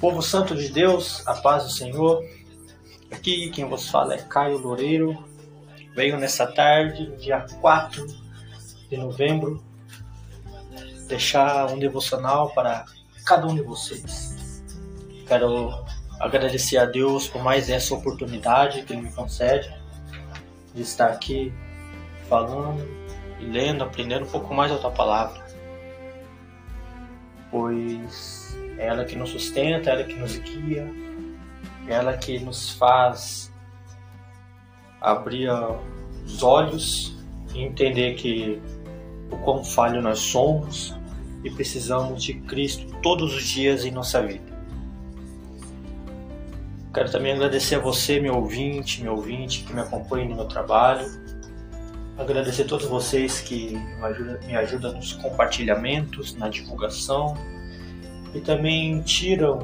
Povo santo de Deus, a paz do Senhor. Aqui quem vos fala é Caio Loureiro. Venho nessa tarde, dia 4 de novembro, deixar um devocional para cada um de vocês. Quero agradecer a Deus por mais essa oportunidade que Ele me concede de estar aqui falando e lendo, aprendendo um pouco mais da Tua palavra. Pois é ela que nos sustenta, ela que nos guia, ela que nos faz abrir os olhos e entender que o quão falho nós somos e precisamos de Cristo todos os dias em nossa vida. Quero também agradecer a você, meu ouvinte, meu ouvinte, que me acompanha no meu trabalho. Agradecer a todos vocês que me ajudam, me ajudam nos compartilhamentos, na divulgação e também tiram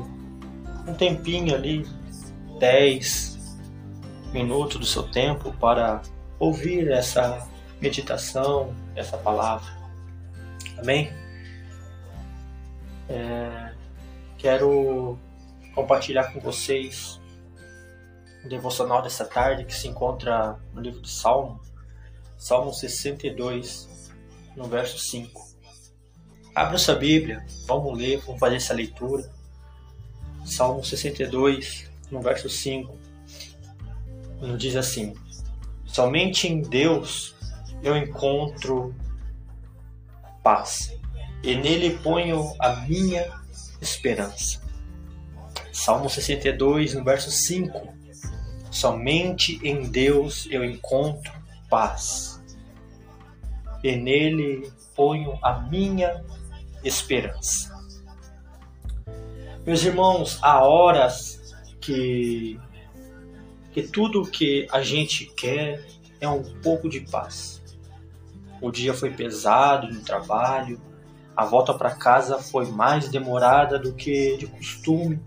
um tempinho ali, 10 minutos do seu tempo para ouvir essa meditação, essa palavra. Amém? É, quero compartilhar com vocês o devocional dessa tarde que se encontra no livro de Salmo, Salmo 62, no verso 5. Abra sua Bíblia, vamos ler, vamos fazer essa leitura. Salmo 62, no verso 5, nos diz assim: Somente em Deus eu encontro paz, e nele ponho a minha esperança. Salmo 62, no verso 5. Somente em Deus eu encontro paz, e nele ponho a minha esperança. Meus irmãos, há horas que, que tudo que a gente quer é um pouco de paz. O dia foi pesado no trabalho, a volta para casa foi mais demorada do que de costume,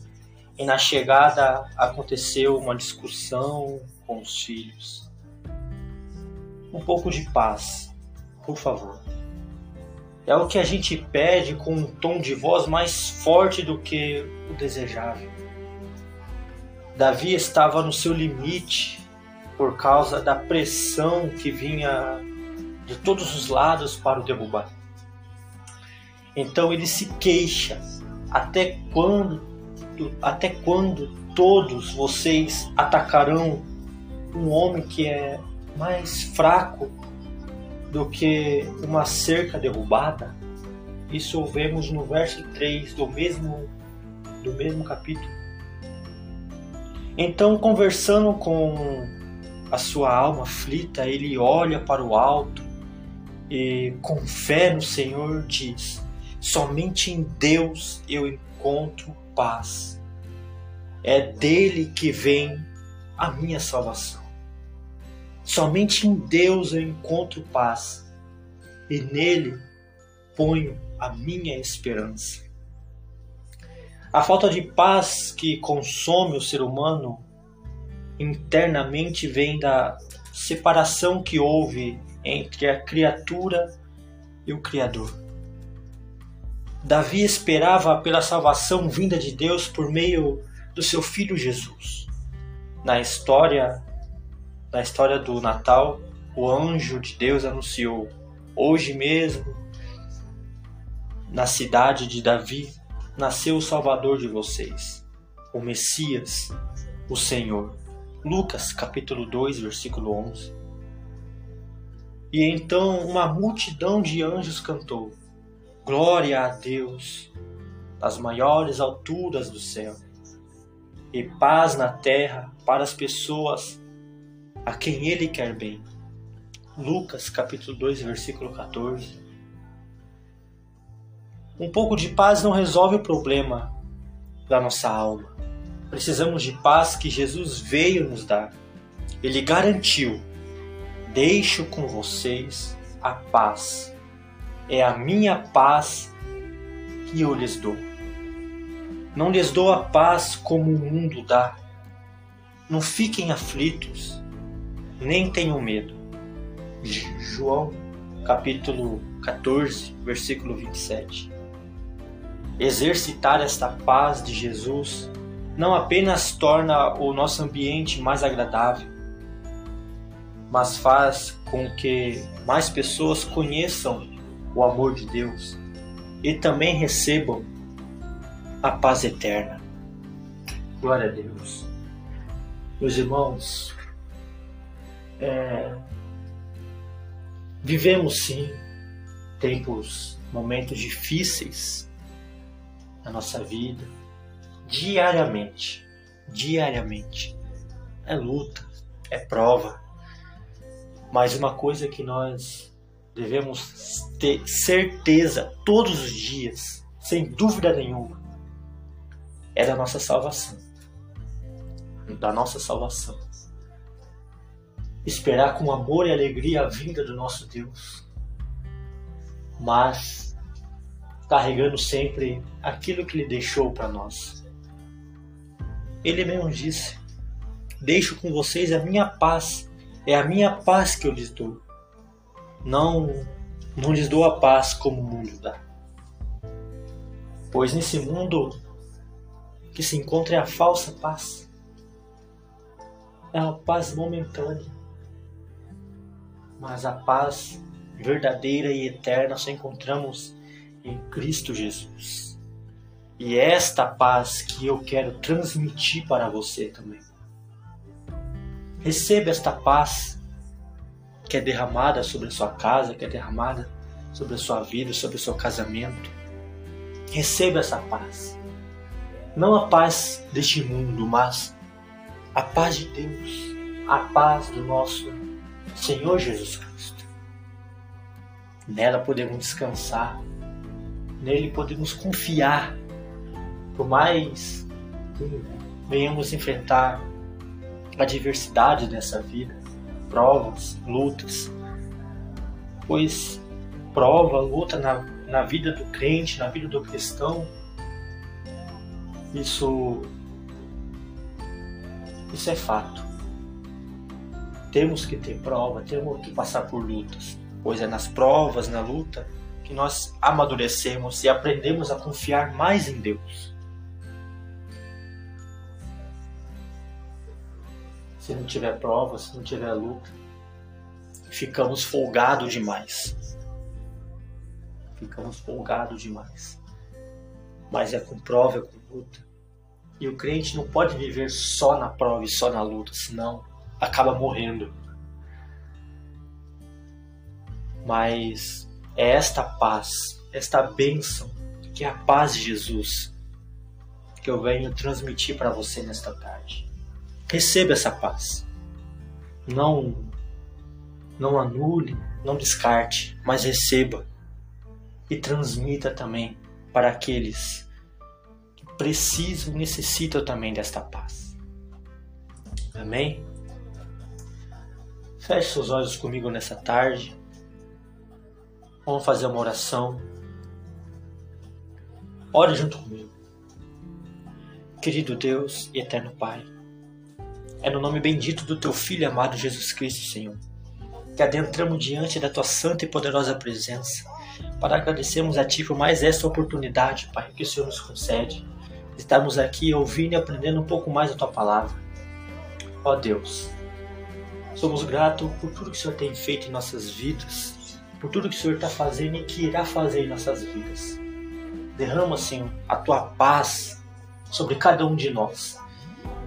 e na chegada aconteceu uma discussão com os filhos. Um pouco de paz, por favor. É o que a gente pede com um tom de voz mais forte do que o desejável. Davi estava no seu limite por causa da pressão que vinha de todos os lados para o derrubar. Então ele se queixa: até quando, até quando todos vocês atacarão um homem que é mais fraco do que uma cerca derrubada? Isso vemos no verso 3 do mesmo, do mesmo capítulo. Então, conversando com a sua alma aflita, ele olha para o alto e, com fé no Senhor, diz: Somente em Deus eu encontro paz. É dele que vem a minha salvação. Somente em Deus eu encontro paz e nele ponho a minha esperança. A falta de paz que consome o ser humano internamente vem da separação que houve entre a criatura e o Criador. Davi esperava pela salvação vinda de Deus por meio do seu filho Jesus. Na história na história do Natal, o anjo de Deus anunciou: hoje mesmo, na cidade de Davi, nasceu o Salvador de vocês, o Messias, o Senhor. Lucas capítulo 2, versículo 11. E então uma multidão de anjos cantou: Glória a Deus nas maiores alturas do céu, e paz na terra para as pessoas a quem ele quer bem. Lucas capítulo 2, versículo 14. Um pouco de paz não resolve o problema da nossa alma. Precisamos de paz que Jesus veio nos dar. Ele garantiu: Deixo com vocês a paz. É a minha paz que eu lhes dou. Não lhes dou a paz como o mundo dá. Não fiquem aflitos, nem tenham medo. João capítulo 14, versículo 27. exercitar esta paz de Jesus não apenas torna o nosso ambiente mais agradável, mas faz com que mais pessoas conheçam o amor de Deus e também recebam a paz eterna. Glória a Deus. Meus irmãos, é, vivemos sim tempos, momentos difíceis na nossa vida, diariamente. Diariamente. É luta, é prova. Mas uma coisa que nós devemos ter certeza todos os dias, sem dúvida nenhuma, é da nossa salvação. Da nossa salvação. Esperar com amor e alegria a vinda do nosso Deus. Mas carregando sempre aquilo que ele deixou para nós. Ele mesmo disse: Deixo com vocês a minha paz, é a minha paz que eu lhes dou. Não, não lhes dou a paz como o mundo dá. Pois nesse mundo que se encontra é a falsa paz. É uma paz momentânea. Mas a paz verdadeira e eterna só encontramos em Cristo Jesus. E é esta paz que eu quero transmitir para você também. Receba esta paz que é derramada sobre a sua casa, que é derramada sobre a sua vida, sobre o seu casamento. Receba essa paz. Não a paz deste mundo, mas a paz de Deus, a paz do nosso Senhor Jesus Cristo. Nela podemos descansar, nele podemos confiar por mais que venhamos enfrentar adversidade nessa vida, provas, lutas, pois prova, luta na, na vida do crente, na vida do cristão, isso, isso é fato. Temos que ter prova, temos que passar por lutas, pois é nas provas, na luta, que nós amadurecemos e aprendemos a confiar mais em Deus. se não tiver prova, se não tiver luta, ficamos folgados demais. Ficamos folgados demais. Mas é com prova, é com luta. E o crente não pode viver só na prova e só na luta, senão acaba morrendo. Mas é esta paz, esta bênção, que é a paz de Jesus, que eu venho transmitir para você nesta tarde. Receba essa paz. Não não anule, não descarte, mas receba e transmita também para aqueles que precisam necessitam também desta paz. Amém? Feche seus olhos comigo nessa tarde. Vamos fazer uma oração. Ore junto comigo. Querido Deus e eterno Pai, é no nome bendito do teu Filho amado Jesus Cristo, Senhor, que adentramos diante da tua santa e poderosa presença para agradecermos a Ti por mais esta oportunidade, Pai, que o Senhor nos concede. Estamos aqui ouvindo e aprendendo um pouco mais da Tua palavra. Ó Deus, somos gratos por tudo que o Senhor tem feito em nossas vidas, por tudo que o Senhor está fazendo e que irá fazer em nossas vidas. Derrama, Senhor, a Tua paz sobre cada um de nós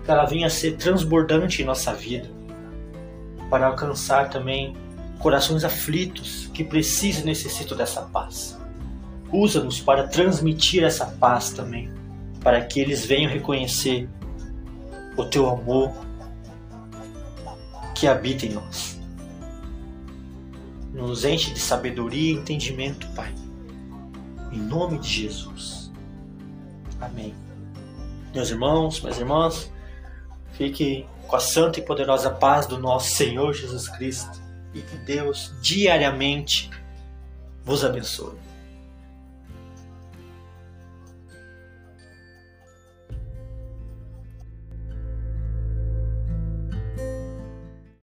que ela venha a ser transbordante em nossa vida, para alcançar também corações aflitos que precisam e necessitam dessa paz. Usa-nos para transmitir essa paz também, para que eles venham reconhecer o teu amor que habita em nós. Nos enche de sabedoria e entendimento, Pai. Em nome de Jesus. Amém. Meus irmãos, minhas irmãs, Fique com a santa e poderosa paz do nosso Senhor Jesus Cristo e que Deus diariamente vos abençoe.